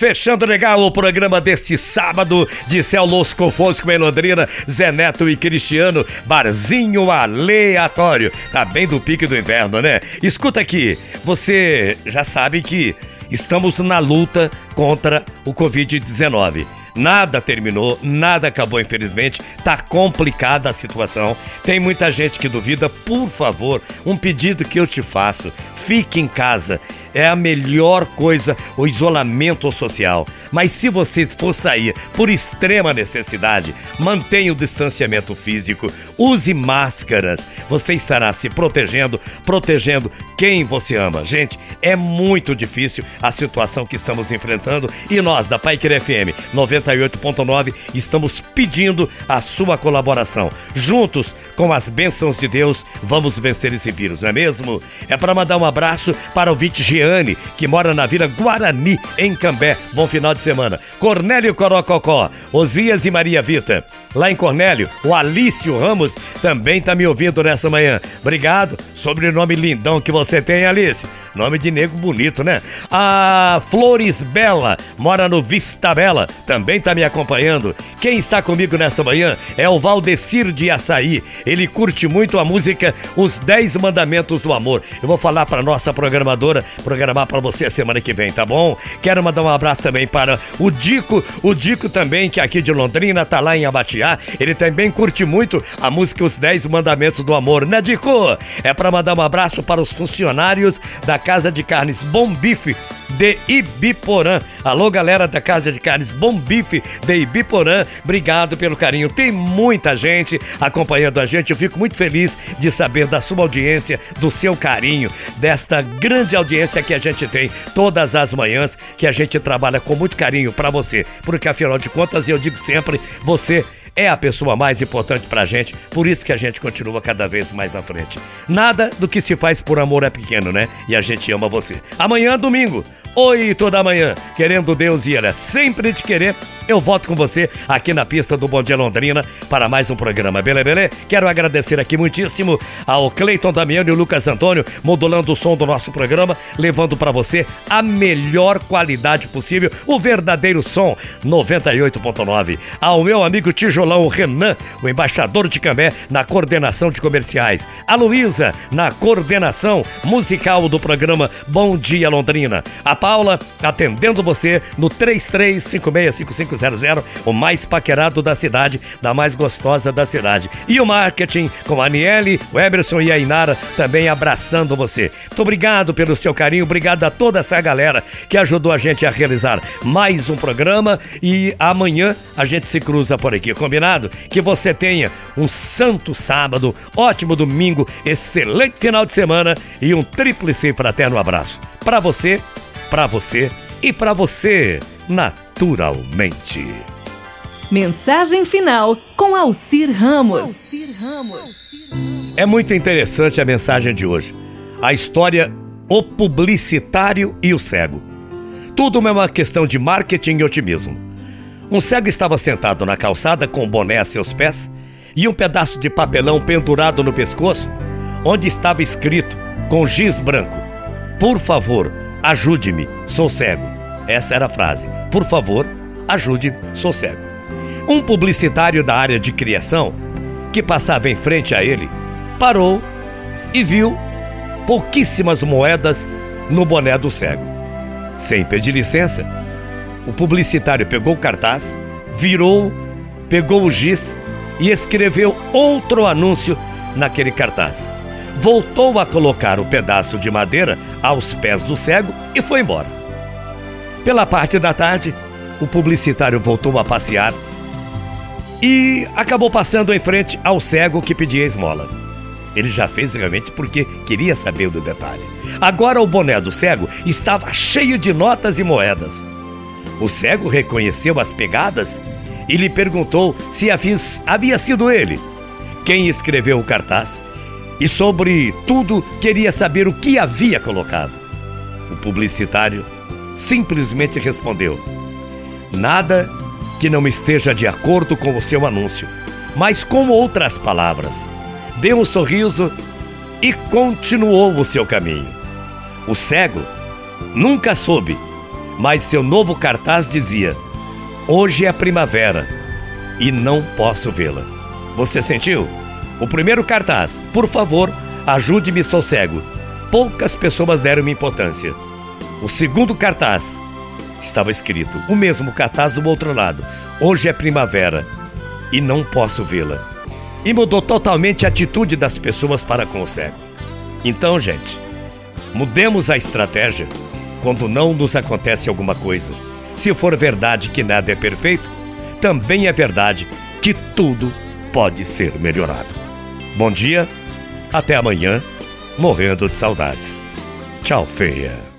Fechando legal o programa deste sábado de Céu Losco Fosco em Londrina, Zé Neto e Cristiano, barzinho aleatório. Tá bem do pique do inverno, né? Escuta aqui, você já sabe que estamos na luta contra o Covid-19. Nada terminou, nada acabou, infelizmente. Tá complicada a situação. Tem muita gente que duvida. Por favor, um pedido que eu te faço: fique em casa é a melhor coisa, o isolamento social. Mas se você for sair por extrema necessidade, mantenha o distanciamento físico, use máscaras. Você estará se protegendo, protegendo quem você ama. Gente, é muito difícil a situação que estamos enfrentando e nós da Paiquer FM 98.9 estamos pedindo a sua colaboração. Juntos, com as bênçãos de Deus, vamos vencer esse vírus, não é mesmo? É para mandar um abraço para o Vite Giane, que mora na Vila Guarani, em Cambé. Bom final de semana. Cornélio Corococó, Osias e Maria Vita. Lá em Cornélio, o Alício Ramos também tá me ouvindo nessa manhã. Obrigado. Sobrenome lindão que você tem, Alício. Nome de nego bonito, né? A Flores Bela mora no Vista Bela, também tá me acompanhando. Quem está comigo nessa manhã é o Valdecir de Açaí. Ele curte muito a música Os Dez Mandamentos do Amor. Eu vou falar para nossa programadora programar para você a semana que vem, tá bom? Quero mandar um abraço também para o Dico, o Dico também, que é aqui de Londrina, tá lá em Abatiá. Ele também curte muito a música Os Dez Mandamentos do Amor, né, Dico? É para mandar um abraço para os funcionários da Casa de Carnes Bom Bife de Ibiporã. Alô, galera da Casa de Carnes Bom Bife de Ibiporã, obrigado pelo carinho. Tem muita gente acompanhando a gente. Eu fico muito feliz de saber da sua audiência, do seu carinho, desta grande audiência que a gente tem todas as manhãs, que a gente trabalha com muito carinho para você. Porque afinal de contas, eu digo sempre, você é a pessoa mais importante pra gente, por isso que a gente continua cada vez mais na frente. Nada do que se faz por amor é pequeno, né? E a gente ama você. Amanhã, domingo, 8 da manhã, querendo Deus e Ela sempre te querer, eu volto com você aqui na pista do Bom Dia Londrina para mais um programa, beleza, beleza? Quero agradecer aqui muitíssimo ao Cleiton Damiano e o Lucas Antônio, modulando o som do nosso programa, levando para você a melhor qualidade possível, o verdadeiro som 98.9. Ao meu amigo Tijolão Renan, o embaixador de Cambé, na coordenação de comerciais. A Luísa, na coordenação musical do programa Bom Dia Londrina. A Paula, atendendo você no 33565500, o mais paquerado da cidade, da mais gostosa da cidade. E o marketing com a Aniele, o Emerson e a Inara também abraçando você. Muito obrigado pelo seu carinho, obrigado a toda essa galera que ajudou a gente a realizar mais um programa e amanhã a gente se cruza por aqui, combinado? Que você tenha um santo sábado, ótimo domingo, excelente final de semana e um tríplice fraterno abraço. Para você, para você e para você, naturalmente. Mensagem final com Alcir Ramos. Alcir Ramos. É muito interessante a mensagem de hoje. A história O Publicitário e o Cego. Tudo é uma questão de marketing e otimismo. Um cego estava sentado na calçada com um boné a seus pés e um pedaço de papelão pendurado no pescoço, onde estava escrito com giz branco: Por favor, Ajude-me, sou cego. Essa era a frase. Por favor, ajude-me, sou cego. Um publicitário da área de criação, que passava em frente a ele, parou e viu pouquíssimas moedas no boné do cego. Sem pedir licença, o publicitário pegou o cartaz, virou, pegou o giz e escreveu outro anúncio naquele cartaz voltou a colocar o pedaço de madeira aos pés do cego e foi embora. Pela parte da tarde, o publicitário voltou a passear e acabou passando em frente ao cego que pedia esmola. Ele já fez realmente porque queria saber do detalhe. Agora o boné do cego estava cheio de notas e moedas. O cego reconheceu as pegadas e lhe perguntou se havia sido ele quem escreveu o cartaz e, sobre tudo, queria saber o que havia colocado. O publicitário simplesmente respondeu: Nada que não esteja de acordo com o seu anúncio, mas com outras palavras. Deu um sorriso e continuou o seu caminho. O cego nunca soube, mas seu novo cartaz dizia: Hoje é primavera e não posso vê-la. Você sentiu? O primeiro cartaz, por favor, ajude-me, sou cego. Poucas pessoas deram-me importância. O segundo cartaz estava escrito, o mesmo cartaz do outro lado: Hoje é primavera e não posso vê-la. E mudou totalmente a atitude das pessoas para com o cego. Então, gente, mudemos a estratégia quando não nos acontece alguma coisa. Se for verdade que nada é perfeito, também é verdade que tudo pode ser melhorado. Bom dia, até amanhã, morrendo de saudades. Tchau, feia.